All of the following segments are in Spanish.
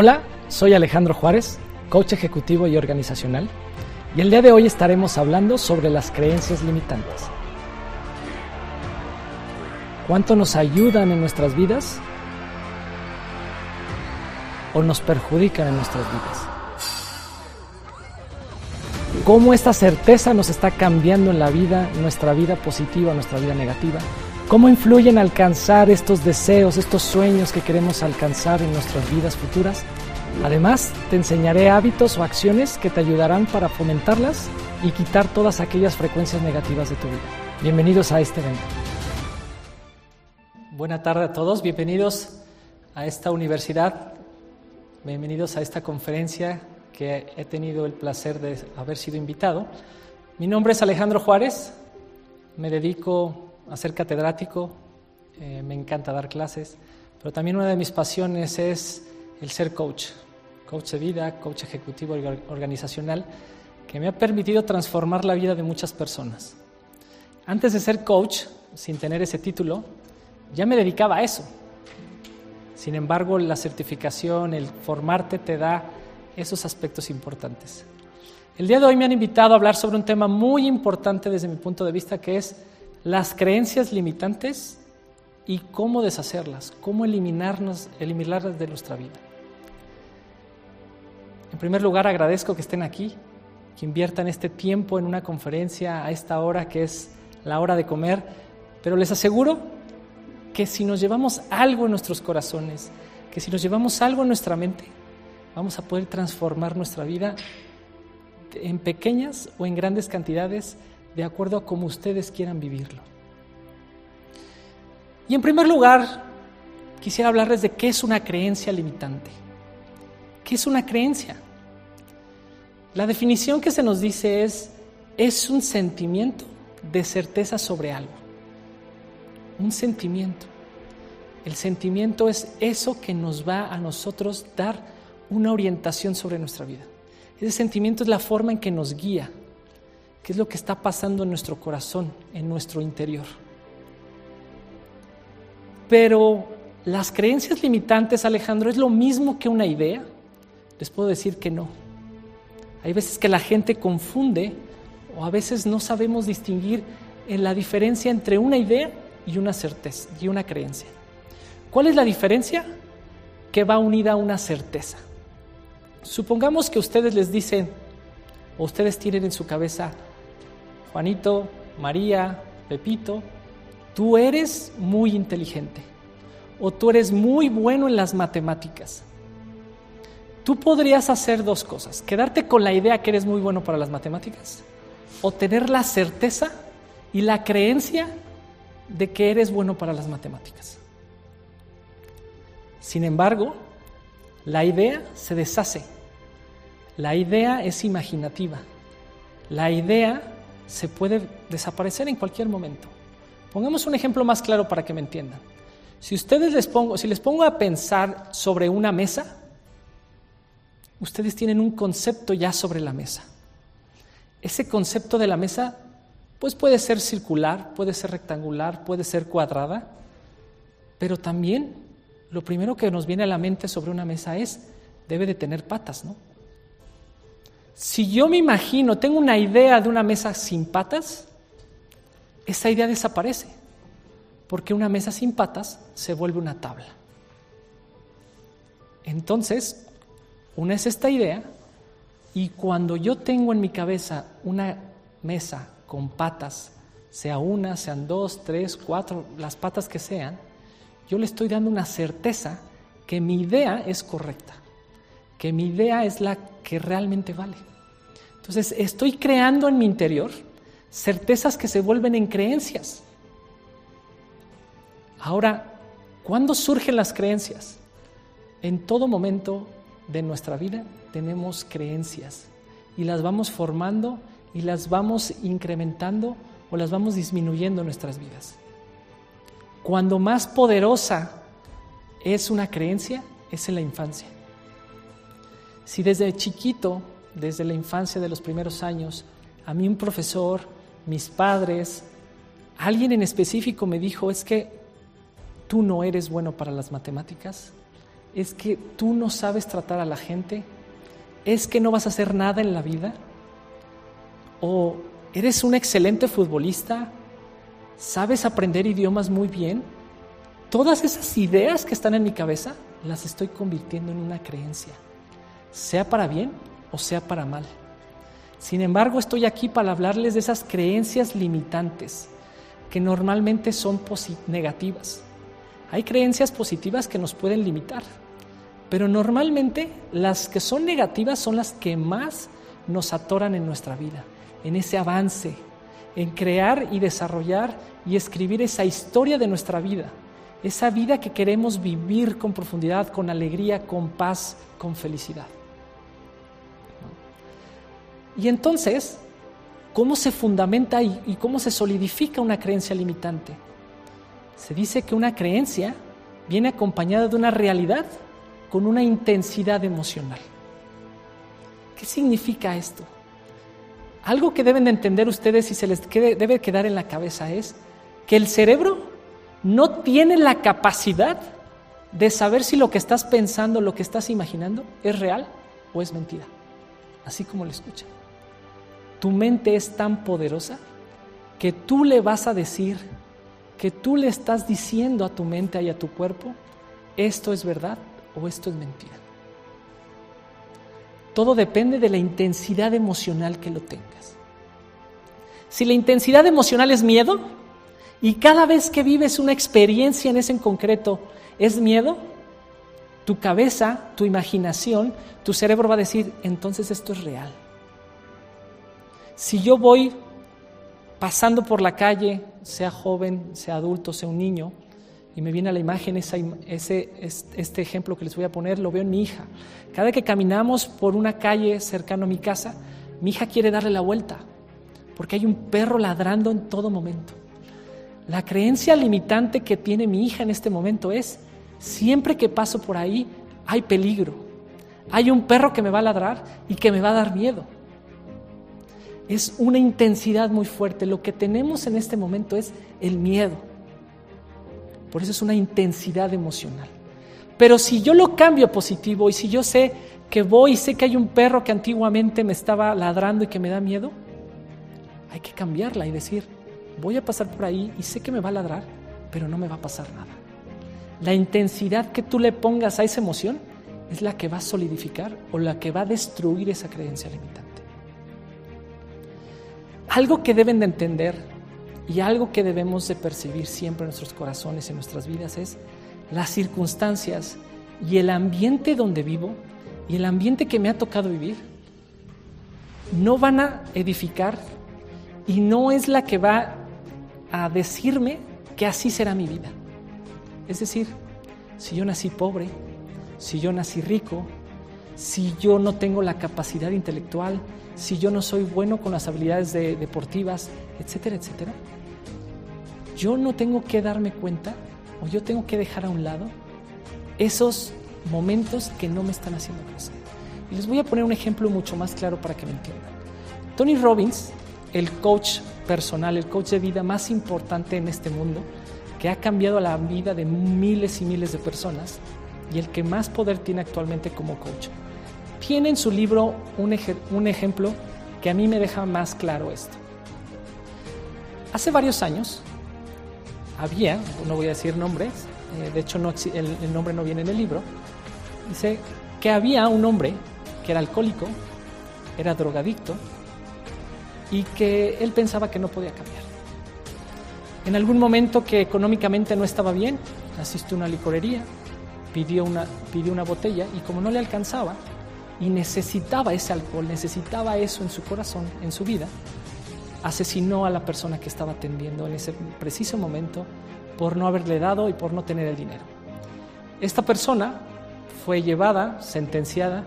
Hola, soy Alejandro Juárez, coach ejecutivo y organizacional, y el día de hoy estaremos hablando sobre las creencias limitantes. ¿Cuánto nos ayudan en nuestras vidas o nos perjudican en nuestras vidas? ¿Cómo esta certeza nos está cambiando en la vida, nuestra vida positiva, nuestra vida negativa? ¿Cómo influyen alcanzar estos deseos, estos sueños que queremos alcanzar en nuestras vidas futuras? Además, te enseñaré hábitos o acciones que te ayudarán para fomentarlas y quitar todas aquellas frecuencias negativas de tu vida. Bienvenidos a este evento. Buena tarde a todos, bienvenidos a esta universidad, bienvenidos a esta conferencia que he tenido el placer de haber sido invitado. Mi nombre es Alejandro Juárez, me dedico a ser catedrático, eh, me encanta dar clases, pero también una de mis pasiones es el ser coach, coach de vida, coach ejecutivo organizacional, que me ha permitido transformar la vida de muchas personas. Antes de ser coach, sin tener ese título, ya me dedicaba a eso. Sin embargo, la certificación, el formarte te da esos aspectos importantes. El día de hoy me han invitado a hablar sobre un tema muy importante desde mi punto de vista, que es las creencias limitantes y cómo deshacerlas, cómo eliminarnos, eliminarlas de nuestra vida. En primer lugar, agradezco que estén aquí, que inviertan este tiempo en una conferencia a esta hora que es la hora de comer, pero les aseguro que si nos llevamos algo en nuestros corazones, que si nos llevamos algo en nuestra mente, vamos a poder transformar nuestra vida en pequeñas o en grandes cantidades de acuerdo a cómo ustedes quieran vivirlo. Y en primer lugar, quisiera hablarles de qué es una creencia limitante. ¿Qué es una creencia? La definición que se nos dice es, es un sentimiento de certeza sobre algo. Un sentimiento. El sentimiento es eso que nos va a nosotros dar una orientación sobre nuestra vida. Ese sentimiento es la forma en que nos guía, qué es lo que está pasando en nuestro corazón, en nuestro interior. Pero las creencias limitantes, Alejandro, ¿es lo mismo que una idea? Les puedo decir que no. Hay veces que la gente confunde o a veces no sabemos distinguir en la diferencia entre una idea y una certeza y una creencia. ¿Cuál es la diferencia? Que va unida a una certeza. Supongamos que ustedes les dicen, o ustedes tienen en su cabeza, Juanito, María, Pepito, tú eres muy inteligente o tú eres muy bueno en las matemáticas. Tú podrías hacer dos cosas, quedarte con la idea que eres muy bueno para las matemáticas o tener la certeza y la creencia de que eres bueno para las matemáticas. Sin embargo, la idea se deshace. La idea es imaginativa. La idea se puede desaparecer en cualquier momento. Pongamos un ejemplo más claro para que me entiendan. Si ustedes les pongo, si les pongo a pensar sobre una mesa, ustedes tienen un concepto ya sobre la mesa. Ese concepto de la mesa pues puede ser circular, puede ser rectangular, puede ser cuadrada, pero también lo primero que nos viene a la mente sobre una mesa es debe de tener patas, ¿no? Si yo me imagino, tengo una idea de una mesa sin patas, esa idea desaparece, porque una mesa sin patas se vuelve una tabla. Entonces, una es esta idea, y cuando yo tengo en mi cabeza una mesa con patas, sea una, sean dos, tres, cuatro, las patas que sean, yo le estoy dando una certeza que mi idea es correcta, que mi idea es la que realmente vale. Entonces, estoy creando en mi interior certezas que se vuelven en creencias. Ahora, ¿cuándo surgen las creencias? En todo momento de nuestra vida tenemos creencias y las vamos formando y las vamos incrementando o las vamos disminuyendo en nuestras vidas. Cuando más poderosa es una creencia, es en la infancia. Si desde chiquito desde la infancia de los primeros años, a mí un profesor, mis padres, alguien en específico me dijo, es que tú no eres bueno para las matemáticas, es que tú no sabes tratar a la gente, es que no vas a hacer nada en la vida, o eres un excelente futbolista, sabes aprender idiomas muy bien. Todas esas ideas que están en mi cabeza las estoy convirtiendo en una creencia, sea para bien o sea para mal. Sin embargo, estoy aquí para hablarles de esas creencias limitantes que normalmente son negativas. Hay creencias positivas que nos pueden limitar, pero normalmente las que son negativas son las que más nos atoran en nuestra vida, en ese avance, en crear y desarrollar y escribir esa historia de nuestra vida, esa vida que queremos vivir con profundidad, con alegría, con paz, con felicidad. Y entonces, ¿cómo se fundamenta y, cómo se solidifica una creencia limitante? Se dice que una creencia viene acompañada de una realidad con una intensidad emocional. ¿Qué significa esto? Algo que deben de entender ustedes y se les debe quedar en la cabeza es que el cerebro no tiene la capacidad de saber si lo que estás pensando, lo que estás imaginando es real o es mentira. Así como lo escuchan tu mente es tan poderosa que tú le vas a decir, que tú le estás diciendo a tu mente y a tu cuerpo, esto es verdad o esto es mentira. Todo depende de la intensidad emocional que lo tengas. Si la intensidad emocional es miedo y cada vez que vives una experiencia en ese en concreto es miedo, tu cabeza, tu imaginación, tu cerebro va a decir, entonces esto es real. Si yo voy pasando por la calle, sea joven, sea adulto, sea un niño, y me viene a la imagen ese, este ejemplo que les voy a poner, lo veo en mi hija. Cada que caminamos por una calle cercano a mi casa, mi hija quiere darle la vuelta, porque hay un perro ladrando en todo momento. La creencia limitante que tiene mi hija en este momento es, siempre que paso por ahí, hay peligro. Hay un perro que me va a ladrar y que me va a dar miedo es una intensidad muy fuerte. Lo que tenemos en este momento es el miedo. Por eso es una intensidad emocional. Pero si yo lo cambio a positivo y si yo sé que voy y sé que hay un perro que antiguamente me estaba ladrando y que me da miedo, hay que cambiarla y decir, voy a pasar por ahí y sé que me va a ladrar, pero no me va a pasar nada. La intensidad que tú le pongas a esa emoción es la que va a solidificar o la que va a destruir esa creencia limitante. Algo que deben de entender y algo que debemos de percibir siempre en nuestros corazones y en nuestras vidas es las circunstancias y el ambiente donde vivo y el ambiente que me ha tocado vivir no van a edificar y no es la que va a decirme que así será mi vida. Es decir, si yo nací pobre, si yo nací rico, si yo no tengo la capacidad intelectual, si yo no soy bueno con las habilidades deportivas, etcétera, etcétera? Yo no tengo que darme cuenta o yo tengo que dejar a un lado esos momentos que no me están haciendo crecer. Y les voy a poner un ejemplo mucho más claro para que me entiendan. Tony Robbins, el coach personal, el coach de vida más importante en este mundo, que ha cambiado la vida de miles y miles de personas y el que más poder tiene actualmente como coach tiene en su libro un, ejemplo que a mí me deja más claro esto. Hace varios años había, no voy a decir nombres, eh, de hecho no, el, el, nombre no viene en el libro, dice que había un hombre que era alcohólico, era drogadicto y que él pensaba que no podía cambiar. En algún momento que económicamente no estaba bien, asistió a una licorería, pidió una, pidió una botella y como no le alcanzaba, y necesitaba ese alcohol, necesitaba eso en su corazón, en su vida, asesinó a la persona que estaba atendiendo en ese preciso momento por no haberle dado y por no tener el dinero. Esta persona fue llevada, sentenciada,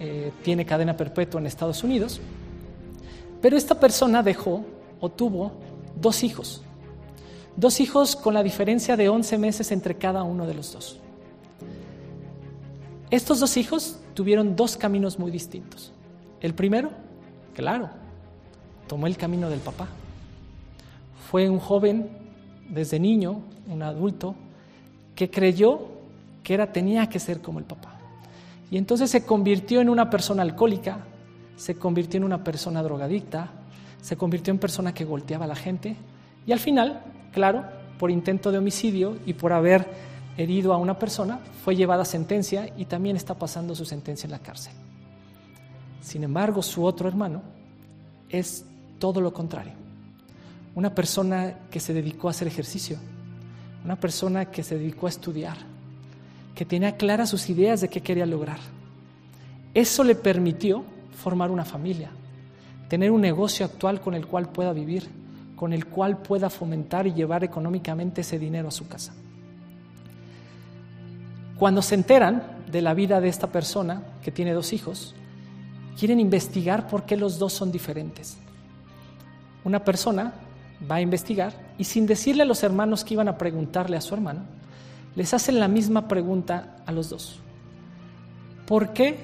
eh, tiene cadena perpetua en Estados Unidos, pero esta persona dejó o tuvo dos hijos, dos hijos con la diferencia de 11 meses entre cada uno de los dos. Estos dos hijos tuvieron dos caminos muy distintos. El primero, claro, tomó el camino del papá. Fue un joven desde niño, un adulto, que creyó que era tenía que ser como el papá. Y entonces se convirtió en una persona alcohólica, se convirtió en una persona drogadicta, se convirtió en persona que golpeaba a la gente y al final, claro, por intento de homicidio y por haber herido a una persona, fue llevada a sentencia y también está pasando su sentencia en la cárcel. Sin embargo, su otro hermano es todo lo contrario. Una persona que se dedicó a hacer ejercicio, una persona que se dedicó a estudiar, que tenía claras sus ideas de qué quería lograr. Eso le permitió formar una familia, tener un negocio actual con el cual pueda vivir, con el cual pueda fomentar y llevar económicamente ese dinero a su casa. Cuando se enteran de la vida de esta persona que tiene dos hijos, quieren investigar por qué los dos son diferentes. Una persona va a investigar y sin decirle a los hermanos que iban a preguntarle a su hermano, les hacen la misma pregunta a los dos. ¿Por qué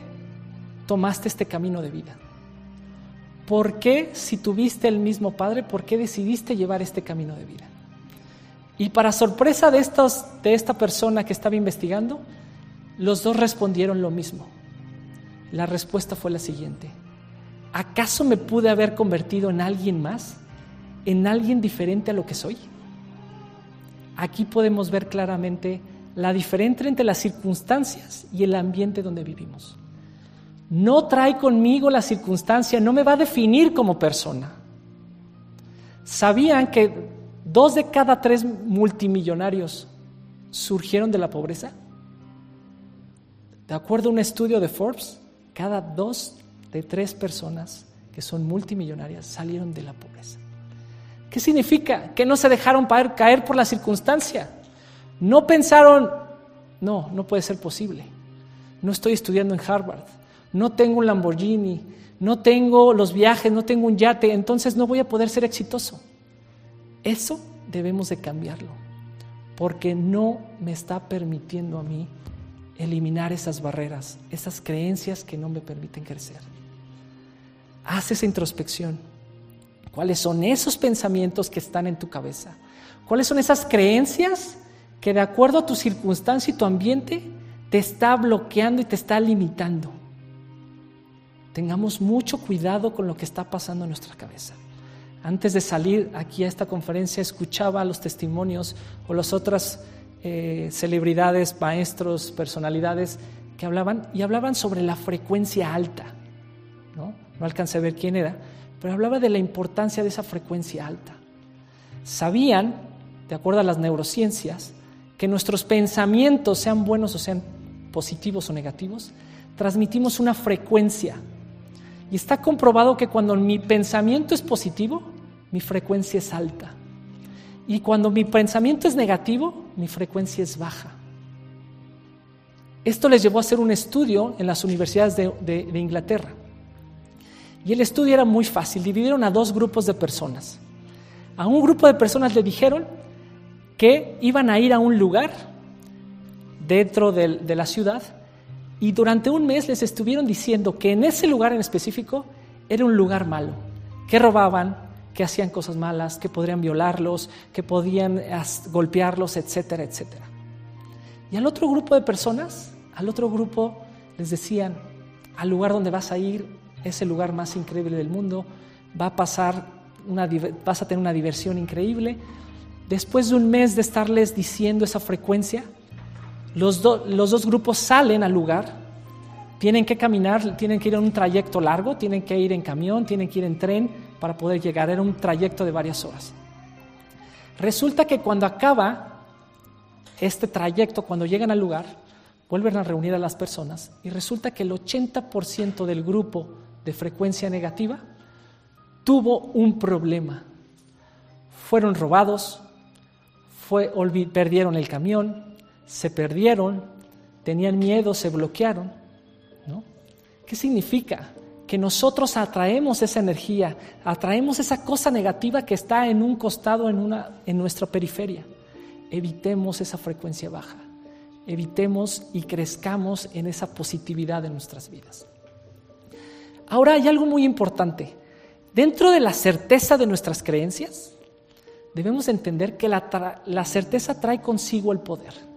tomaste este camino de vida? ¿Por qué, si tuviste el mismo padre, por qué decidiste llevar este camino de vida? Y para sorpresa de, esta persona que estaba investigando, los dos respondieron lo mismo. La respuesta fue la siguiente. ¿Acaso me pude haber convertido en alguien más? ¿En alguien diferente a lo que soy? Aquí podemos ver claramente la diferencia entre las circunstancias y el ambiente donde vivimos. No trae conmigo la circunstancia, no me va a definir como persona. ¿Sabían que dos de cada tres multimillonarios surgieron de la pobreza? De acuerdo a un estudio de Forbes, cada dos de tres personas que son multimillonarias salieron de la pobreza. ¿Qué significa? Que no se dejaron caer por la circunstancia. No pensaron, no, no puede ser posible. No estoy estudiando en Harvard no tengo un Lamborghini, no tengo los viajes, no tengo un yate, entonces no voy a poder ser exitoso. Eso debemos de cambiarlo, porque no me está permitiendo a mí eliminar esas barreras, esas creencias que no me permiten crecer. Haz esa introspección. ¿Cuáles son esos pensamientos que están en tu cabeza? ¿Cuáles son esas creencias que de acuerdo a tu circunstancia y tu ambiente te está bloqueando y te está limitando? tengamos mucho cuidado con lo que está pasando en nuestra cabeza. Antes de salir aquí a esta conferencia escuchaba los testimonios o las otras eh, celebridades, maestros, personalidades que hablaban y hablaban sobre la frecuencia alta. ¿no? no alcancé a ver quién era, pero hablaba de la importancia de esa frecuencia alta. Sabían, de acuerdo a las neurociencias, que nuestros pensamientos, sean buenos o sean positivos o negativos, transmitimos una frecuencia y está comprobado que cuando mi pensamiento es positivo, mi frecuencia es alta. Y cuando mi pensamiento es negativo, mi frecuencia es baja. Esto les llevó a hacer un estudio en las universidades de, Inglaterra. Y el estudio era muy fácil. Dividieron a dos grupos de personas. A un grupo de personas le dijeron que iban a ir a un lugar dentro de la ciudad y durante un mes les estuvieron diciendo que en ese lugar en específico era un lugar malo, que robaban, que hacían cosas malas, que podrían violarlos, que podían golpearlos, etcétera, etcétera. Y al otro grupo de personas, al otro grupo les decían, al lugar donde vas a ir es el lugar más increíble del mundo, va a pasar una, vas a tener una diversión increíble. Después de un mes de estarles diciendo esa frecuencia, los, dos grupos salen al lugar, tienen que caminar, tienen que ir en un trayecto largo, tienen que ir en camión, tienen que ir en tren para poder llegar. Era un trayecto de varias horas. Resulta que cuando acaba este trayecto, cuando llegan al lugar, vuelven a reunir a las personas y resulta que el 80% del grupo de frecuencia negativa tuvo un problema. Fueron robados, perdieron el camión, se perdieron, tenían miedo, se bloquearon. ¿no? ¿Qué significa? Que nosotros atraemos esa energía, atraemos esa cosa negativa que está en un costado, en, una, en nuestra periferia. Evitemos esa frecuencia baja, evitemos y crezcamos en esa positividad de nuestras vidas. Ahora hay algo muy importante. Dentro de la certeza de nuestras creencias, debemos entender que la, la certeza trae consigo el poder.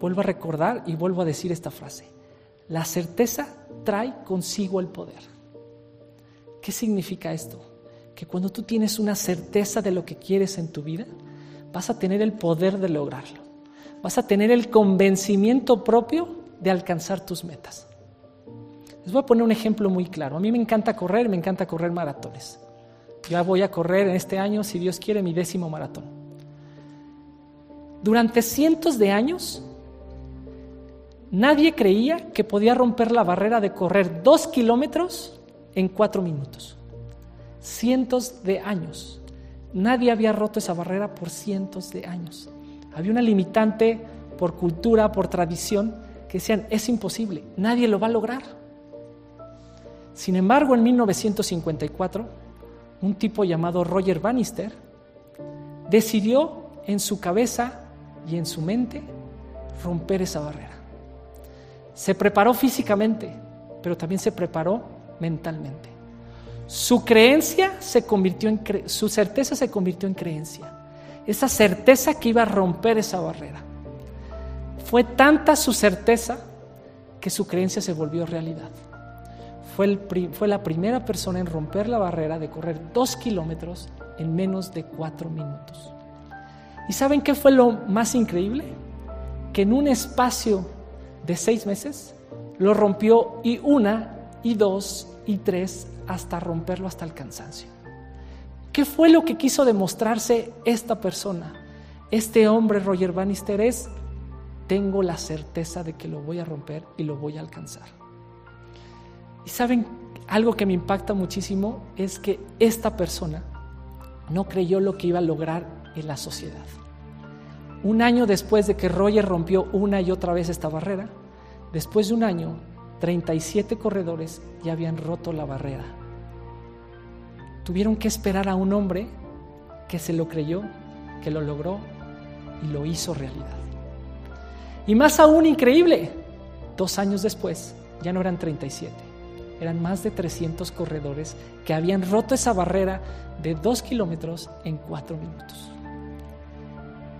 Vuelvo a recordar y vuelvo a decir esta frase. La certeza trae consigo el poder. ¿Qué significa esto? Que cuando tú tienes una certeza de lo que quieres en tu vida, vas a tener el poder de lograrlo. Vas a tener el convencimiento propio de alcanzar tus metas. Les voy a poner un ejemplo muy claro. A mí me encanta correr, me encanta correr maratones. Ya voy a correr en este año, si Dios quiere, mi décimo maratón. Durante cientos de años, nadie creía que podía romper la barrera de correr dos kilómetros en cuatro minutos. Cientos de años. Nadie había roto esa barrera por cientos de años. Había una limitante por cultura, por tradición, que decían, es imposible, nadie lo va a lograr. Sin embargo, en 1954, un tipo llamado Roger Bannister decidió en su cabeza y en su mente romper esa barrera. Se preparó físicamente, pero también se preparó mentalmente. Su creencia se convirtió en su certeza se convirtió en creencia. Esa certeza que iba a romper esa barrera. Fue tanta su certeza que su creencia se volvió realidad. Fue, fue, la primera persona en romper la barrera de correr dos kilómetros en menos de cuatro minutos. ¿Y saben qué fue lo más increíble? Que en un espacio de seis meses lo rompió y una, y dos, y tres, hasta romperlo hasta el cansancio. ¿Qué fue lo que quiso demostrarse esta persona? Este hombre, Roger Bannister, es, tengo la certeza de que lo voy a romper y lo voy a alcanzar. Y saben, algo que me impacta muchísimo es que esta persona no creyó lo que iba a lograr en la sociedad. Un año después de que Roger rompió una y otra vez esta barrera, después de un año, 37 corredores ya habían roto la barrera. Tuvieron que esperar a un hombre que se lo creyó, que lo logró y lo hizo realidad. Y más aún increíble, dos años después ya no eran 37, eran más de 300 corredores que habían roto esa barrera de dos kilómetros en cuatro minutos.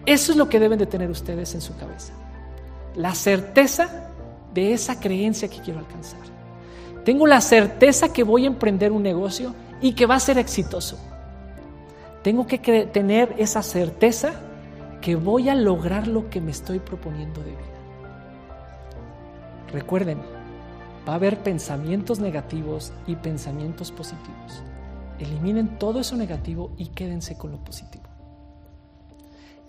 Eso es lo que deben de tener ustedes en su cabeza. La certeza de esa creencia que quiero alcanzar. Tengo la certeza que voy a emprender un negocio y que va a ser exitoso. Tengo que tener esa certeza que voy a lograr lo que me estoy proponiendo de vida. Recuerden, va a haber pensamientos negativos y pensamientos positivos. Eliminen todo eso negativo y quédense con lo positivo.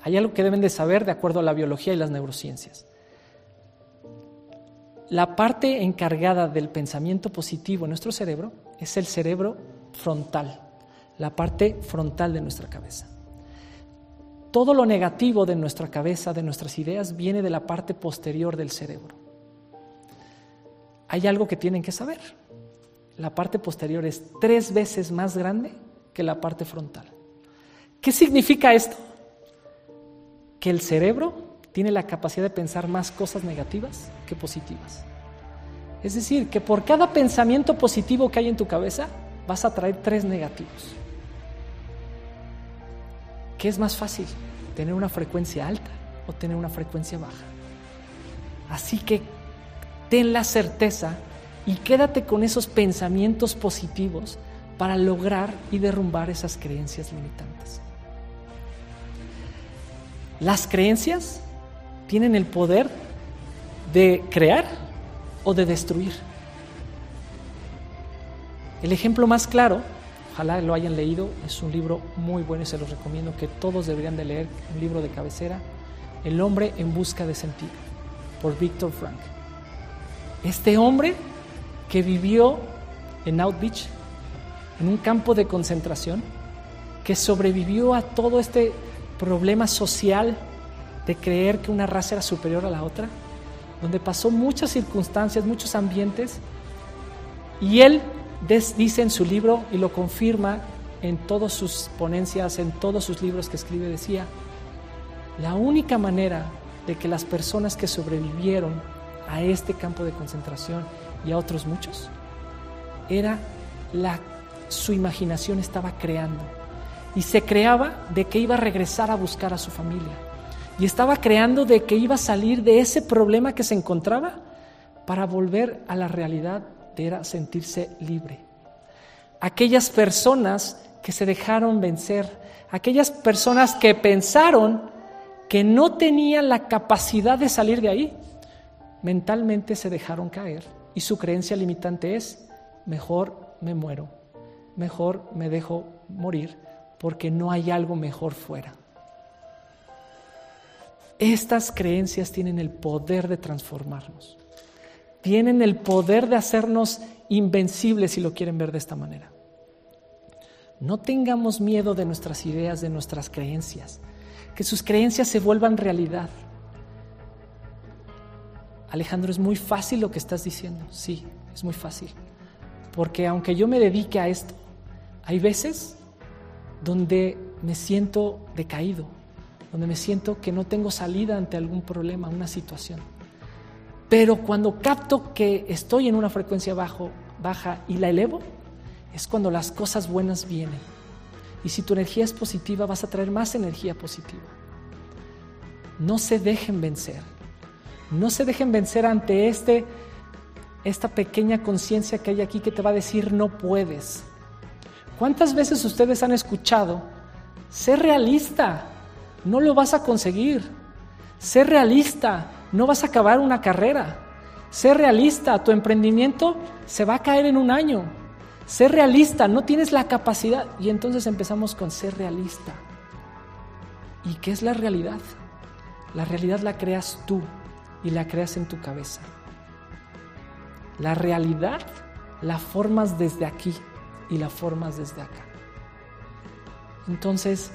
Hay algo que deben de saber de acuerdo a la biología y las neurociencias. La parte encargada del pensamiento positivo en nuestro cerebro es el cerebro frontal, la parte frontal de nuestra cabeza. Todo lo negativo de nuestra cabeza, de nuestras ideas, viene de la parte posterior del cerebro. Hay algo que tienen que saber. La parte posterior es tres veces más grande que la parte frontal. ¿Qué significa esto? Que el cerebro tiene la capacidad de pensar más cosas negativas que positivas. Es decir, que por cada pensamiento positivo que hay en tu cabeza, vas a traer tres negativos. ¿Qué es más fácil? ¿Tener una frecuencia alta o tener una frecuencia baja? Así que ten la certeza y quédate con esos pensamientos positivos para lograr y derrumbar esas creencias limitantes. Las creencias tienen el poder de crear o de destruir. El ejemplo más claro, ojalá lo hayan leído, es un libro muy bueno y se los recomiendo que todos deberían de leer, un libro de cabecera, El hombre en busca de sentido, por Víctor Frank. Este hombre que vivió en Outbeach, en un campo de concentración, que sobrevivió a todo este problema social de creer que una raza era superior a la otra, donde pasó muchas circunstancias, muchos ambientes, y él dice en su libro y lo confirma en todas sus ponencias, en todos sus libros que escribe, decía, la única manera de que las personas que sobrevivieron a este campo de concentración y a otros muchos, era la, su imaginación estaba creando y se creaba de que iba a regresar a buscar a su familia, y estaba creando de que iba a salir de ese problema que se encontraba para volver a la realidad de era sentirse libre. Aquellas personas que se dejaron vencer, aquellas personas que pensaron que no tenían la capacidad de salir de ahí, mentalmente se dejaron caer y su creencia limitante es, mejor me muero, mejor me dejo morir porque no hay algo mejor fuera. Estas creencias tienen el poder de transformarnos, tienen el poder de hacernos invencibles si lo quieren ver de esta manera. No tengamos miedo de nuestras ideas, de nuestras creencias, que sus creencias se vuelvan realidad. Alejandro, es muy fácil lo que estás diciendo. Sí, es muy fácil. Porque aunque yo me dedique a esto, hay veces donde me siento decaído, donde me siento que no tengo salida ante algún problema, una situación. Pero cuando capto que estoy en una frecuencia bajo, baja y la elevo, es cuando las cosas buenas vienen. Y si tu energía es positiva, vas a traer más energía positiva. No se dejen vencer. No se dejen vencer ante este, esta pequeña conciencia que hay aquí que te va a decir no puedes. ¿Cuántas veces ustedes han escuchado? Sé realista, no lo vas a conseguir. Sé realista, no vas a acabar una carrera. Sé realista, tu emprendimiento se va a caer en un año. Sé realista, no tienes la capacidad. Y entonces empezamos con ser realista. ¿Y qué es la realidad? La realidad la creas tú y la creas en tu cabeza. La realidad la formas desde aquí y la formas desde acá. Entonces,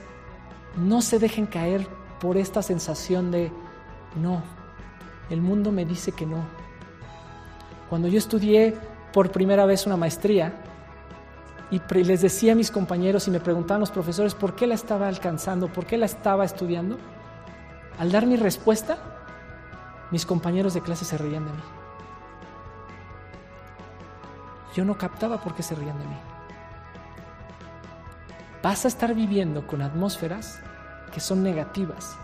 no se dejen caer por esta sensación de, no, el mundo me dice que no. Cuando yo estudié por primera vez una maestría y les decía a mis compañeros y me preguntaban los profesores por qué la estaba alcanzando, por qué la estaba estudiando, al dar mi respuesta, mis compañeros de clase se reían de mí. Yo no captaba por qué se reían de mí. Vas a estar viviendo con atmósferas que son negativas,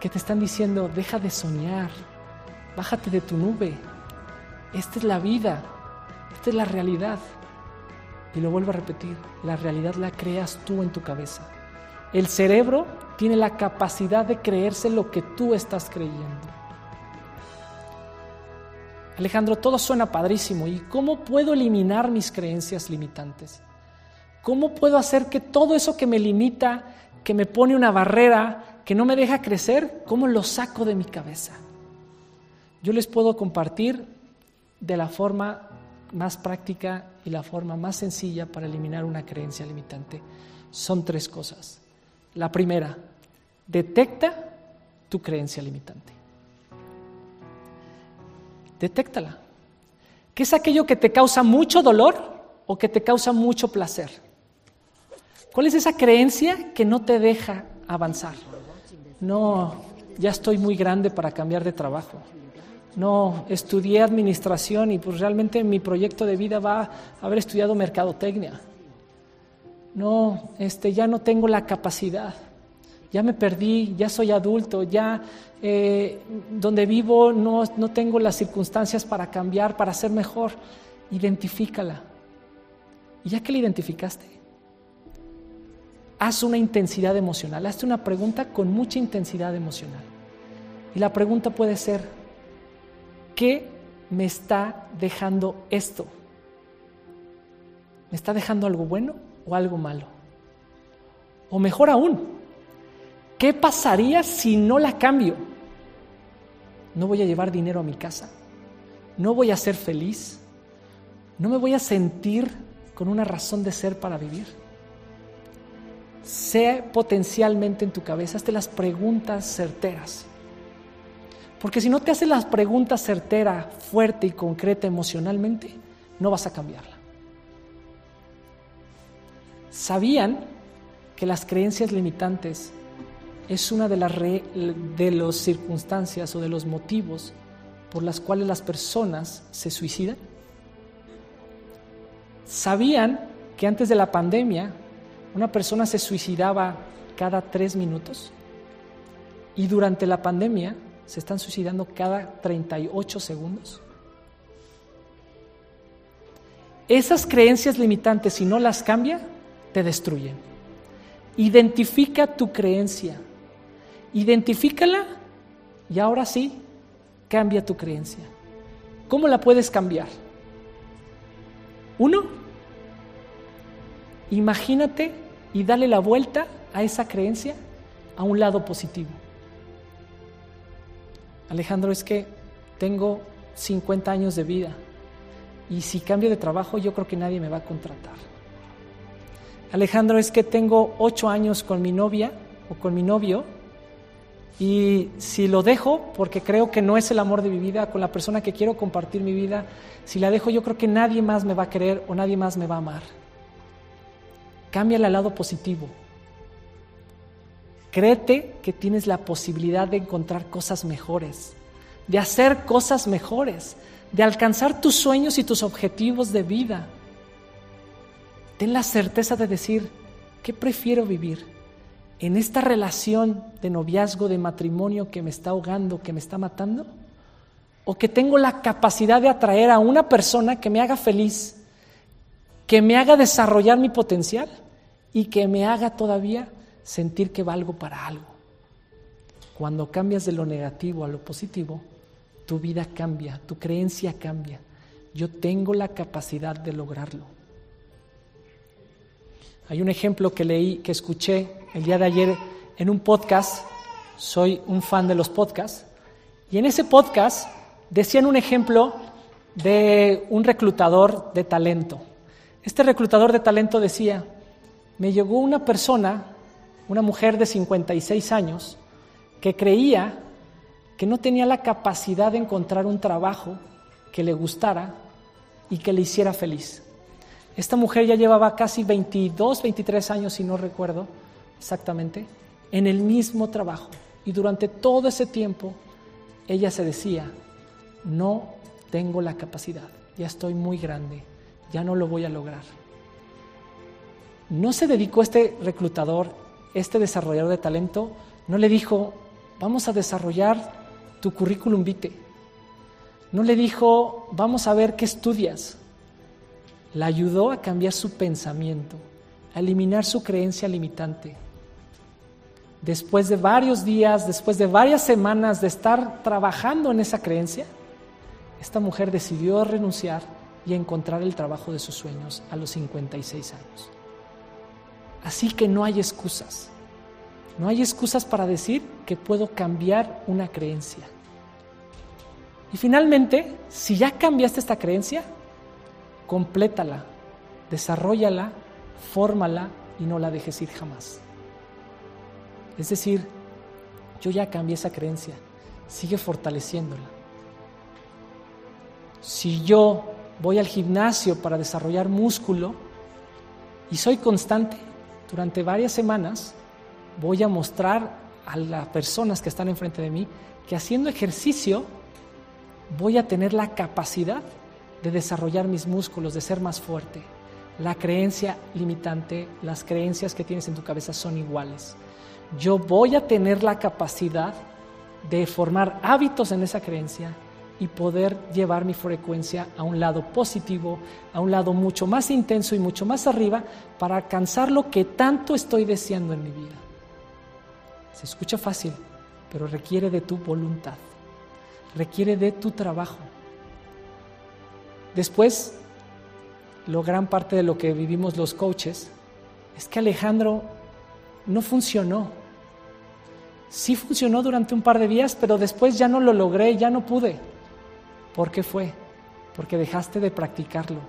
que te están diciendo, deja de soñar, bájate de tu nube, esta es la vida, esta es la realidad. Y lo vuelvo a repetir, la realidad la creas tú en tu cabeza. El cerebro tiene la capacidad de creerse lo que tú estás creyendo. Alejandro, todo suena padrísimo. ¿Y cómo puedo eliminar mis creencias limitantes? ¿Cómo puedo hacer que todo eso que me limita, que me pone una barrera, que no me deja crecer, cómo lo saco de mi cabeza? Yo les puedo compartir de la forma más práctica y la forma más sencilla para eliminar una creencia limitante. Son tres cosas. La primera, detecta tu creencia limitante. Detéctala. ¿Qué es aquello que te causa mucho dolor o que te causa mucho placer? ¿Cuál es esa creencia que no te deja avanzar? No, ya estoy muy grande para cambiar de trabajo. No, estudié administración y pues realmente mi proyecto de vida va a haber estudiado mercadotecnia. No, este, ya no tengo la capacidad ya me perdí, ya soy adulto, ya eh, donde vivo no, no tengo las circunstancias para cambiar, para ser mejor. Identifícala. Y ya que la identificaste, haz una intensidad emocional, hazte una pregunta con mucha intensidad emocional. Y la pregunta puede ser, ¿qué me está dejando esto? ¿Me está dejando algo bueno o algo malo? O mejor aún, ¿Qué pasaría si no la cambio? No voy a llevar dinero a mi casa. No voy a ser feliz. No me voy a sentir con una razón de ser para vivir. Sé potencialmente en tu cabeza, hazte las preguntas certeras. Porque si no te haces las preguntas certera, fuerte y concreta emocionalmente, no vas a cambiarla. ¿Sabían que las creencias limitantes es una de las de las circunstancias o de los motivos por las cuales las personas se suicidan. ¿Sabían que antes de la pandemia una persona se suicidaba cada tres minutos? y durante la pandemia se están suicidando cada 38 segundos. Esas creencias limitantes, si no las cambia, te destruyen. Identifica tu creencia. Identifícala y ahora sí, cambia tu creencia. ¿Cómo la puedes cambiar? Uno, imagínate y dale la vuelta a esa creencia a un lado positivo. Alejandro, es que tengo 50 años de vida y si cambio de trabajo yo creo que nadie me va a contratar. Alejandro, es que tengo 8 años con mi novia o con mi novio y si lo dejo, porque creo que no es el amor de mi vida, con la persona que quiero compartir mi vida, si la dejo yo creo que nadie más me va a querer o nadie más me va a amar. Cámbiala al lado positivo. Créete que tienes la posibilidad de encontrar cosas mejores, de hacer cosas mejores, de alcanzar tus sueños y tus objetivos de vida. Ten la certeza de decir, ¿qué prefiero vivir? ¿En esta relación de noviazgo, de matrimonio que me está ahogando, que me está matando? ¿O que tengo la capacidad de atraer a una persona que me haga feliz, que me haga desarrollar mi potencial y que me haga todavía sentir que valgo para algo. Cuando cambias de lo negativo a lo positivo, tu vida cambia, tu creencia cambia. Yo tengo la capacidad de lograrlo. Hay un ejemplo que leí, que escuché el día de ayer en un podcast. Soy un fan de los podcasts. Y en ese podcast decían un ejemplo de un reclutador de talento. Este reclutador de talento decía, me llegó una persona una mujer de 56 años que creía que no tenía la capacidad de encontrar un trabajo que le gustara y que le hiciera feliz. Esta mujer ya llevaba casi 22, 23 años, si no recuerdo exactamente, en el mismo trabajo. Y durante todo ese tiempo ella se decía, no tengo la capacidad, ya estoy muy grande, ya no lo voy a lograr. No se dedicó este reclutador este desarrollador de talento no le dijo, vamos a desarrollar tu currículum vitae. No le dijo, vamos a ver qué estudias. La ayudó a cambiar su pensamiento, a eliminar su creencia limitante. Después de varios días, después de varias semanas de estar trabajando en esa creencia, esta mujer decidió renunciar y encontrar el trabajo de sus sueños a los 56 años. Así que no hay excusas. No hay excusas para decir que puedo cambiar una creencia. Y finalmente, si ya cambiaste esta creencia, complétala, desarrollala, fórmala y no la dejes ir jamás. Es decir, yo ya cambié esa creencia, sigue fortaleciéndola. Si yo voy al gimnasio para desarrollar músculo y soy constante, durante varias semanas voy a mostrar a las personas que están enfrente de mí que haciendo ejercicio voy a tener la capacidad de desarrollar mis músculos, de ser más fuerte. La creencia limitante, las creencias que tienes en tu cabeza son iguales. Yo voy a tener la capacidad de formar hábitos en esa creencia y poder llevar mi frecuencia a un lado positivo, a un lado mucho más intenso y mucho más arriba para alcanzar lo que tanto estoy deseando en mi vida. Se escucha fácil, pero requiere de tu voluntad, requiere de tu trabajo. Después, lo gran parte de lo que vivimos los coaches es que Alejandro no funcionó. Sí funcionó durante un par de días, pero después ya no lo logré, ya no pude. ¿Por qué fue? Porque dejaste de practicarlo,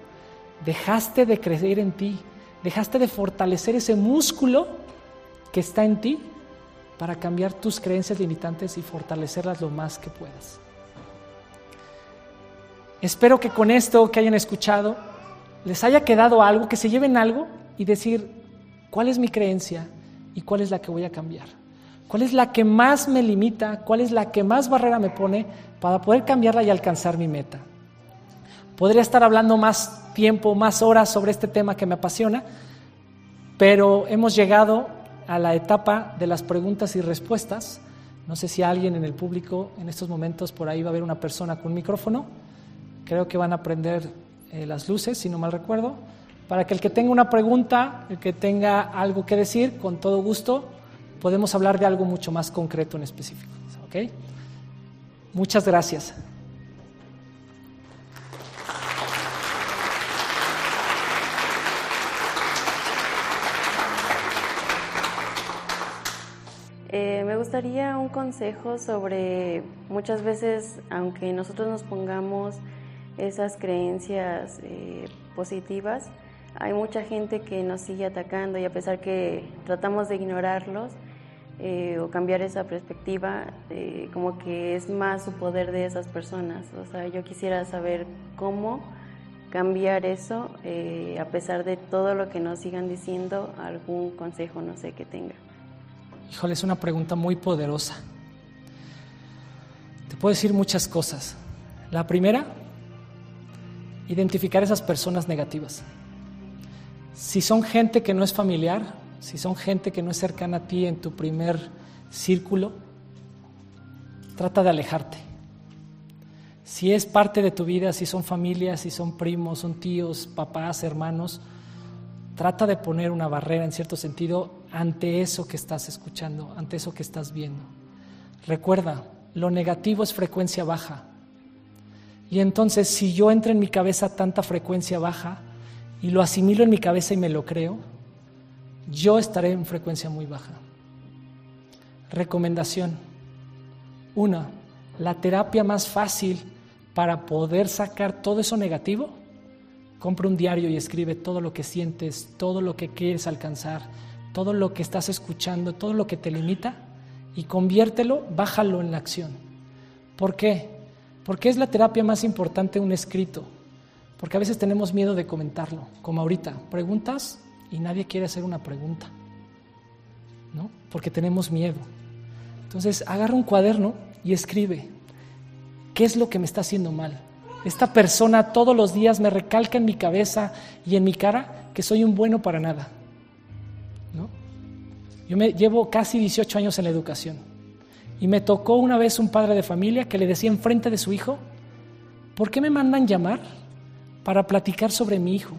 dejaste de crecer en ti, dejaste de fortalecer ese músculo que está en ti para cambiar tus creencias limitantes y fortalecerlas lo más que puedas. Espero que con esto que hayan escuchado les haya quedado algo, que se lleven algo y decir, ¿cuál es mi creencia y cuál es la que voy a cambiar? ¿Cuál es la que más me limita? ¿Cuál es la que más barrera me pone para poder cambiarla y alcanzar mi meta? Podría estar hablando más tiempo, más horas sobre este tema que me apasiona, pero hemos llegado a la etapa de las preguntas y respuestas No sé si alguien en el público en estos momentos por ahí va a haber una persona con un micrófono. Creo que van a prender eh, las luces, si no mal recuerdo, para que el que tenga una pregunta, el que tenga algo que decir, con todo gusto, podemos hablar de algo mucho más concreto en específico. ¿ok? Muchas gracias. Eh, me gustaría un consejo sobre muchas veces, aunque nosotros nos pongamos esas creencias eh, positivas, hay mucha gente que nos sigue atacando y a pesar que tratamos de ignorarlos eh, o cambiar esa perspectiva, como que es más su poder de esas personas. O sea, yo quisiera saber cómo cambiar eso a pesar de todo lo que nos sigan diciendo, algún consejo, no sé, que tenga. Híjole, es una pregunta muy poderosa. Te puedo decir muchas cosas. La primera, identificar esas personas negativas. Si son gente que no es familiar, si son gente que no es cercana a ti en tu primer círculo, trata de alejarte. Si es parte de tu vida, si son familias, si son primos, son tíos, papás, hermanos, trata de poner una barrera en cierto sentido ante eso que estás escuchando, ante eso que estás viendo. Recuerda, lo negativo es frecuencia baja. Y entonces si yo entro en mi cabeza tanta frecuencia baja y lo asimilo en mi cabeza y me lo creo, yo estaré en frecuencia muy baja. Recomendación. Una, la terapia más fácil para poder sacar todo eso negativo Compra un diario y escribe todo lo que sientes, todo lo que quieres alcanzar, todo lo que estás escuchando, todo lo que te limita y conviértelo, bájalo en la acción. ¿Por qué? Porque es la terapia más importante un escrito. Porque a veces tenemos miedo de comentarlo, como ahorita. Preguntas y nadie quiere hacer una pregunta. ¿No? Porque tenemos miedo. Entonces, agarra un cuaderno y escribe. ¿Qué es lo que me está haciendo mal? Esta persona todos los días me recalca en mi cabeza y en mi cara que soy un bueno para nada. ¿no? Yo me llevo casi 18 años en la educación y me tocó una vez un padre de familia que le decía enfrente de su hijo, ¿por qué me mandan llamar para platicar sobre mi hijo?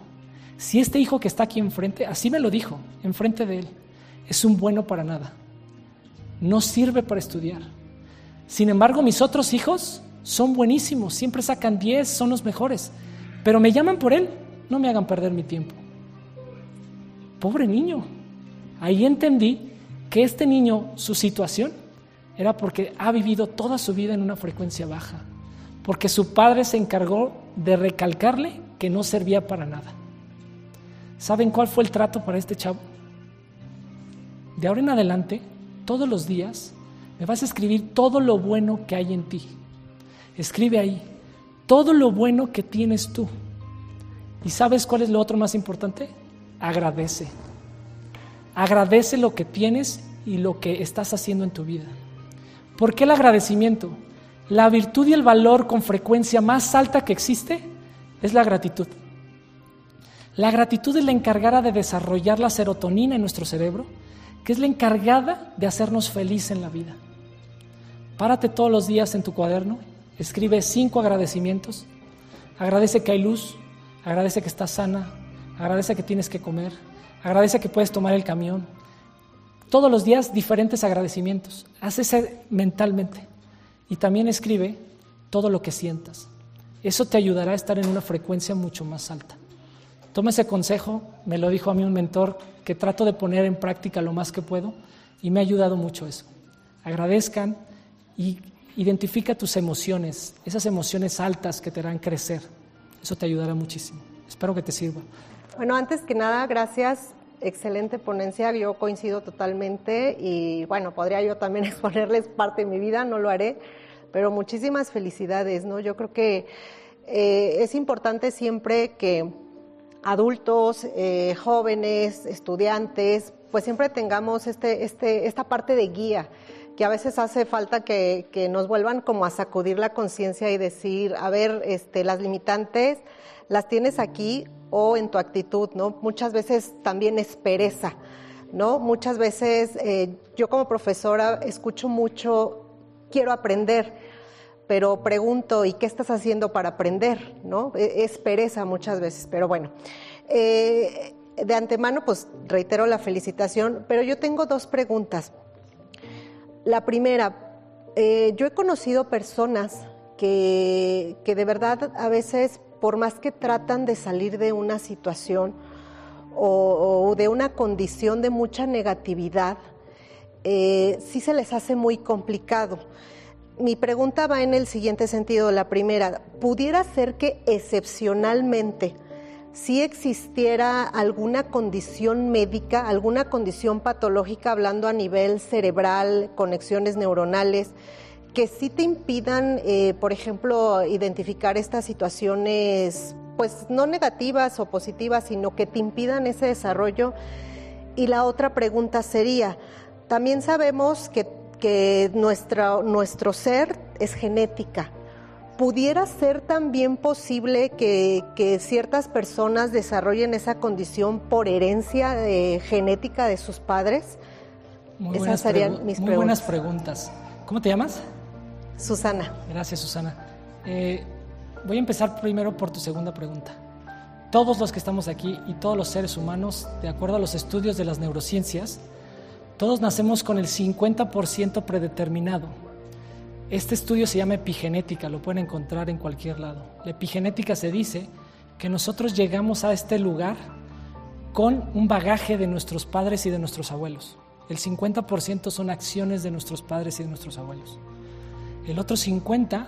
Si este hijo que está aquí enfrente, así me lo dijo, enfrente de él, es un bueno para nada, no sirve para estudiar. Sin embargo, mis otros hijos son buenísimos, siempre sacan 10, son los mejores, pero me llaman por él, no me hagan perder mi tiempo. Pobre niño, ahí entendí que este niño, su situación, era porque ha vivido toda su vida en una frecuencia baja, porque su padre se encargó de recalcarle que no servía para nada. ¿Saben cuál fue el trato para este chavo? De ahora en adelante, todos los días, me vas a escribir todo lo bueno que hay en ti. Escribe ahí todo lo bueno que tienes tú. ¿Y sabes cuál es lo otro más importante? Agradece. Agradece lo que tienes y lo que estás haciendo en tu vida. ¿Por qué el agradecimiento? La virtud y el valor con frecuencia más alta que existe es la gratitud. La gratitud es la encargada de desarrollar la serotonina en nuestro cerebro, que es la encargada de hacernos feliz en la vida. Párate todos los días en tu cuaderno Escribe cinco agradecimientos. Agradece que hay luz, agradece que estás sana, agradece que tienes que comer, agradece que puedes tomar el camión. Todos los días diferentes agradecimientos. Haz ese mentalmente. Y también escribe todo lo que sientas. Eso te ayudará a estar en una frecuencia mucho más alta. Toma ese consejo, me lo dijo a mí un mentor, que trato de poner en práctica lo más que puedo y me ha ayudado mucho eso. Agradezcan y Identifica tus emociones, esas emociones altas que te harán crecer. Eso te ayudará muchísimo. Espero que te sirva. Bueno, antes que nada, gracias. Excelente ponencia, yo coincido totalmente y bueno, podría yo también exponerles parte de mi vida, no lo haré, pero muchísimas felicidades, ¿no? Yo creo que eh, es importante siempre que adultos, eh, jóvenes, estudiantes, pues siempre tengamos este, este, esta parte de guía que a veces hace falta que, nos vuelvan como a sacudir la conciencia y decir, a ver, este, las limitantes las tienes aquí o en tu actitud, ¿no? Muchas veces también es pereza, ¿no? Muchas veces eh, yo como profesora escucho mucho, quiero aprender, pero pregunto, ¿y qué estás haciendo para aprender? ¿no? E, es pereza muchas veces, pero bueno. Eh, de antemano, pues reitero la felicitación, pero yo tengo dos preguntas. La primera, eh, yo he conocido personas que, que de verdad a veces, por más que tratan de salir de una situación, o, de una condición de mucha negatividad, eh, sí se les hace muy complicado. Mi pregunta va en el siguiente sentido. La primera, ¿pudiera ser que excepcionalmente si existiera alguna condición médica, alguna condición patológica, hablando a nivel cerebral, conexiones neuronales, que sí te impidan, eh, por ejemplo, identificar estas situaciones pues no negativas o positivas, sino que te impidan ese desarrollo. Y la otra pregunta sería, también sabemos que, que nuestro ser es genética. ¿Pudiera ser también posible que, que ciertas personas desarrollen esa condición por herencia de, genética de sus padres? Muy Esas serían mis muy buenas preguntas. ¿Cómo te llamas? Susana. Gracias, Susana. Eh, voy a empezar primero por tu segunda pregunta. Todos los que estamos aquí y todos los seres humanos, de acuerdo a los estudios de las neurociencias, todos nacemos con el 50% predeterminado. Este estudio se llama epigenética, lo pueden encontrar en cualquier lado. La epigenética se dice que nosotros llegamos a este lugar con un bagaje de nuestros padres y de nuestros abuelos. El 50% son acciones de nuestros padres y de nuestros abuelos. El otro 50%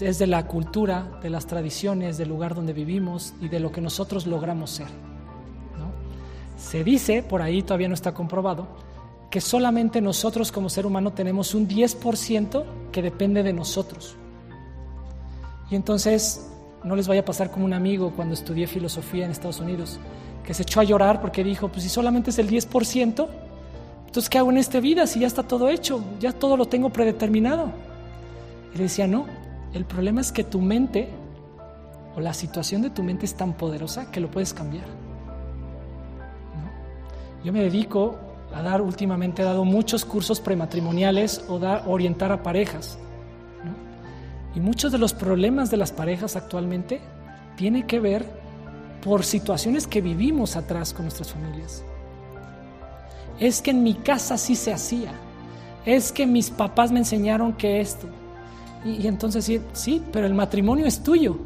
es de la cultura, de las tradiciones, del lugar donde vivimos y de lo que nosotros logramos ser. Se dice, por ahí todavía no está comprobado, que solamente nosotros como ser humano tenemos un 10% que depende de nosotros. Y entonces no les vaya a pasar como un amigo cuando estudié filosofía en Estados Unidos, que se echó a llorar porque dijo, pues si solamente es el 10%, entonces ¿qué hago en esta vida si ya está todo hecho? Ya todo lo tengo predeterminado. Y le decía, no, el problema es que tu mente o la situación de tu mente es tan poderosa que lo puedes cambiar. Yo me dedico a dar, últimamente he dado muchos cursos prematrimoniales o da, orientar a parejas. Y muchos de los problemas de las parejas actualmente tienen que ver por situaciones que vivimos atrás con nuestras familias. Es que en mi casa sí se hacía. Es que mis papás me enseñaron que esto. Y, entonces sí, sí, pero el matrimonio es tuyo.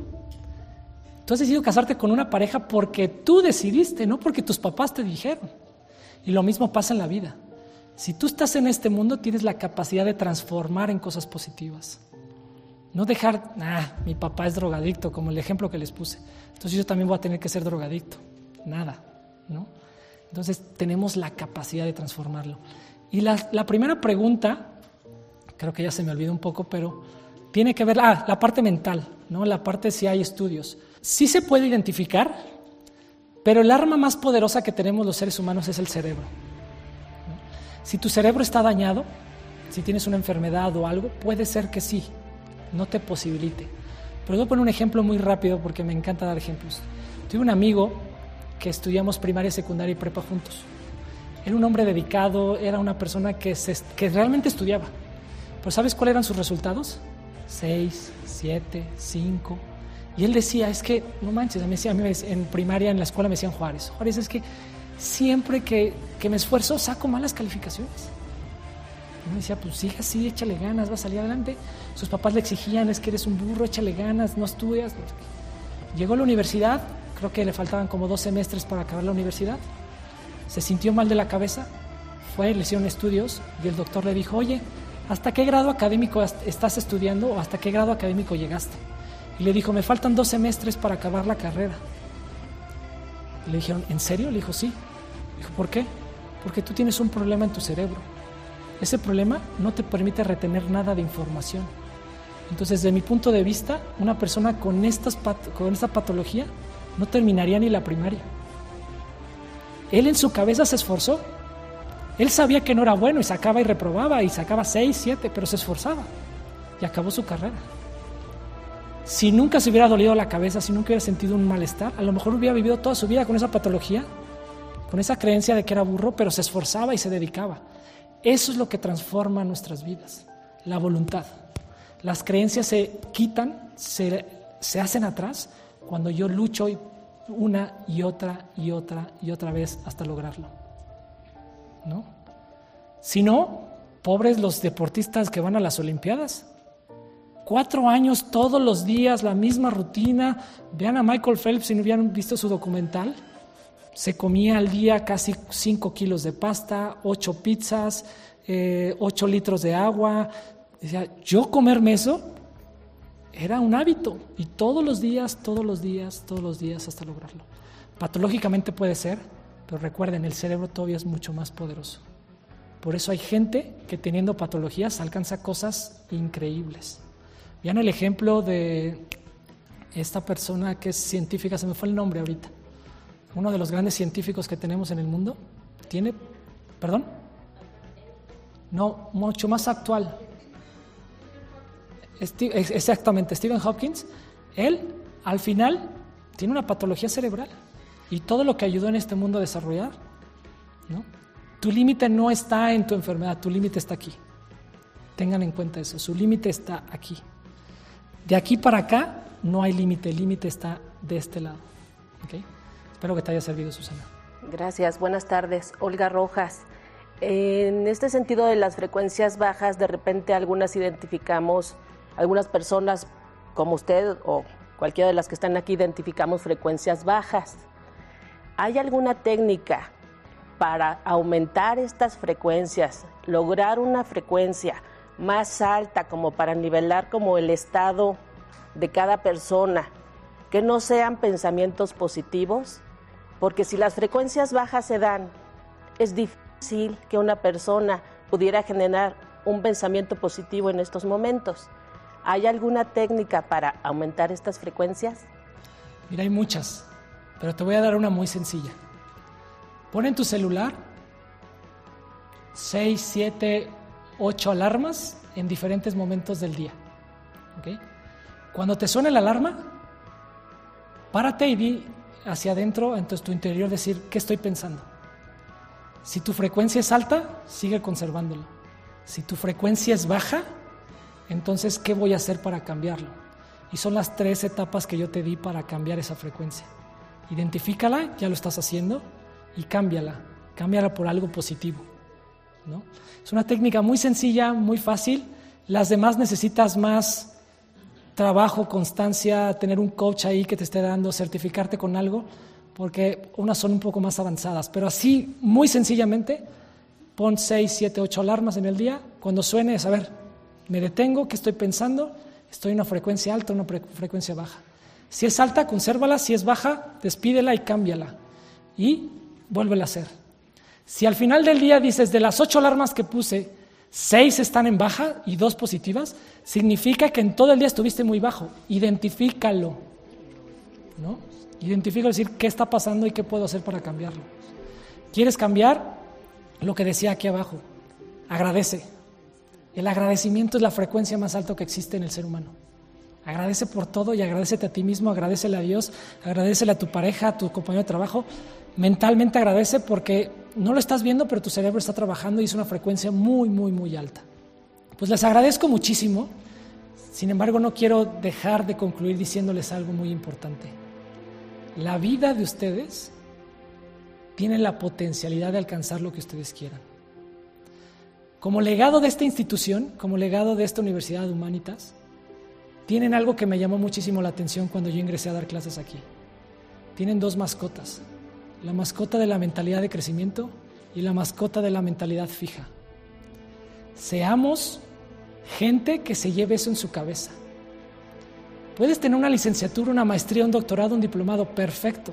Tú has decidido casarte con una pareja porque tú decidiste, no porque tus papás te dijeron. Y lo mismo pasa en la vida. Si tú estás en este mundo, tienes la capacidad de transformar en cosas positivas. No dejar, ah, mi papá es drogadicto, como el ejemplo que les puse. Entonces yo también voy a tener que ser drogadicto. Nada, ¿no? Entonces tenemos la capacidad de transformarlo. Y la, la primera pregunta, creo que ya se me olvidó un poco, pero tiene que ver, ah, la parte mental, ¿no? La parte si hay estudios. Sí se puede identificar, pero el arma más poderosa que tenemos los seres humanos es el cerebro. Si tu cerebro está dañado, si tienes una enfermedad o algo, puede ser que sí, no te posibilite. Pero voy a poner un ejemplo muy rápido porque me encanta dar ejemplos. Tuve un amigo que estudiamos primaria, secundaria y prepa juntos. Era un hombre dedicado, era una persona que, que realmente estudiaba. Pero ¿sabes cuáles eran sus resultados? seis, siete, cinco. Y él decía, es que, no manches, me decía, en primaria, en la escuela me decían Juárez, Juárez es que siempre que, que me esfuerzo saco malas calificaciones. Y me decía, pues sigue así, échale ganas, va a salir adelante. Sus papás le exigían, es que eres un burro, échale ganas, no estudias. Llegó a la universidad, creo que le faltaban como dos semestres para acabar la universidad. Se sintió mal de la cabeza, fue, le hicieron estudios y el doctor le dijo, oye, ¿hasta qué grado académico estás estudiando o hasta qué grado académico llegaste? Y le dijo, me faltan dos semestres para acabar la carrera. Le dijeron, ¿en serio? Le dijo, sí. Dijo, ¿por qué? Porque tú tienes un problema en tu cerebro. Ese problema no te permite retener nada de información. Entonces, desde mi punto de vista, una persona con, estas con esta patología no terminaría ni la primaria. Él en su cabeza se esforzó él sabía que no era bueno y sacaba y reprobaba y sacaba seis, siete, pero se esforzaba y acabó su carrera. Si nunca se hubiera dolido la cabeza, si nunca hubiera sentido un malestar, a lo mejor hubiera vivido toda su vida con esa patología con esa creencia de que era burro, pero se esforzaba y se dedicaba. Eso es lo que transforma nuestras vidas, la voluntad. Las creencias se quitan, se, se hacen atrás cuando yo lucho una y otra y otra y otra vez hasta lograrlo. ¿No? Si no, pobres los deportistas que van a las Olimpiadas. Cuatro años todos los días, la misma rutina. Vean a Michael Phelps si no hubieran visto su documental. Se comía al día casi cinco kilos de pasta, ocho pizzas, eh, ocho litros de agua. Decía, yo comerme eso era un hábito. Y todos los días, todos los días, todos los días hasta lograrlo. Patológicamente puede ser, pero recuerden, el cerebro todavía es mucho más poderoso. Por eso hay gente que teniendo patologías alcanza cosas increíbles. Vean el ejemplo de esta persona que es científica, se me fue el nombre ahorita. Uno de los grandes científicos que tenemos en el mundo. Tiene, perdón, no, mucho más actual. exactamente, Stephen Hopkins. Él, al final, tiene una patología cerebral. Y todo lo que ayudó en este mundo a desarrollar, ¿no? Tu límite no está en tu enfermedad, tu límite está aquí. Tengan en cuenta eso, su límite está aquí. De aquí para acá no hay límite, el límite está de este lado. Espero que te haya servido, Susana. Gracias, buenas tardes. Olga Rojas. En este sentido de las frecuencias bajas, de repente algunas identificamos, algunas personas como usted o cualquiera de las que están aquí identificamos frecuencias bajas. ¿Hay alguna técnica para aumentar estas frecuencias, lograr una frecuencia más alta como para nivelar como el estado de cada persona, que no sean pensamientos positivos, porque si las frecuencias bajas se dan, es difícil que una persona pudiera generar un pensamiento positivo en estos momentos. ¿Hay alguna técnica para aumentar estas frecuencias? Mira, hay muchas, pero te voy a dar una muy sencilla. Pon en tu celular 6, 7, ocho alarmas en diferentes momentos del día. Cuando te suene la alarma, párate y di hacia adentro, en tu interior, decir, ¿qué estoy pensando? Si tu frecuencia es alta, sigue conservándolo. Si tu frecuencia es baja, entonces, ¿qué voy a hacer para cambiarlo? Y son las tres etapas que yo te di para cambiar esa frecuencia. Identifícala, ya lo estás haciendo, y cámbiala. Cámbiala por algo positivo. Es una técnica muy sencilla, muy fácil. Las demás necesitas más trabajo, constancia, tener un coach ahí que te esté dando, certificarte con algo, porque unas son un poco más avanzadas. Pero así, muy sencillamente, pon 6, 7, 8 alarmas en el día. Cuando suene, a ver, me detengo, ¿qué estoy pensando? Estoy en una frecuencia alta o una frecuencia baja. Si es alta, consérvala. Si es baja, despídela y cámbiala. Y vuélvela a hacer. Si al final del día dices, de las ocho alarmas que puse, seis están en baja y dos positivas, significa que en todo el día estuviste muy bajo. Identifícalo. ¿No? Identifica decir qué está pasando y qué puedo hacer para cambiarlo. ¿Quieres cambiar? Lo que decía aquí abajo. Agradece. El agradecimiento es la frecuencia más alta que existe en el ser humano. Agradece por todo y agradecete a ti mismo, agradecele a Dios, agradecele a tu pareja, a tu compañero de trabajo. Mentalmente agradece porque no lo estás viendo, pero tu cerebro está trabajando y es una frecuencia muy, muy, muy alta. Pues les agradezco muchísimo. Sin embargo, no quiero dejar de concluir diciéndoles algo muy importante. La vida de ustedes tiene la potencialidad de alcanzar lo que ustedes quieran. Como legado de esta institución, como legado de esta Universidad de Humanitas, tienen algo que me llamó muchísimo la atención cuando yo ingresé a dar clases aquí. Tienen dos mascotas la mascota de la mentalidad de crecimiento y la mascota de la mentalidad fija. Seamos gente que se lleve eso en su cabeza. Puedes tener una licenciatura, una maestría, un doctorado, un diplomado, perfecto.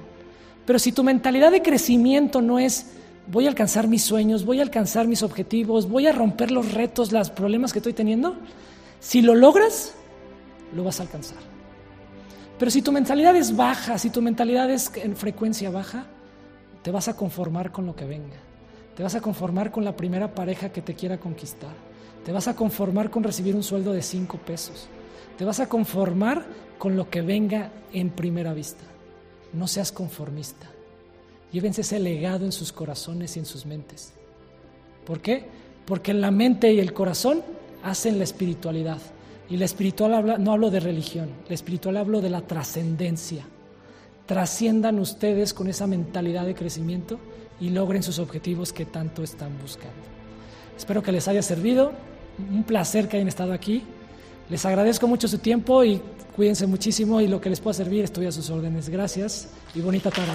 Pero si tu mentalidad de crecimiento no es voy a alcanzar mis sueños, voy a alcanzar mis objetivos, voy a romper los retos, los problemas que estoy teniendo, si lo logras, lo vas a alcanzar. Pero si tu mentalidad es baja, si tu mentalidad es en frecuencia baja, te vas a conformar con lo que venga. Te vas a conformar con la primera pareja que te quiera conquistar. Te vas a conformar con recibir un sueldo de cinco pesos. Te vas a conformar con lo que venga en primera vista. No seas conformista. Llévense ese legado en sus corazones y en sus mentes. ¿Por qué? Porque la mente y el corazón hacen la espiritualidad. Y la espiritual no hablo de religión, la espiritual hablo de la trascendencia. Trasciendan ustedes con esa mentalidad de crecimiento y logren sus objetivos que tanto están buscando. Espero que les haya servido. Un placer que hayan estado aquí. Les agradezco mucho su tiempo y cuídense muchísimo y lo que les pueda servir estoy a sus órdenes. Gracias y bonita tarde.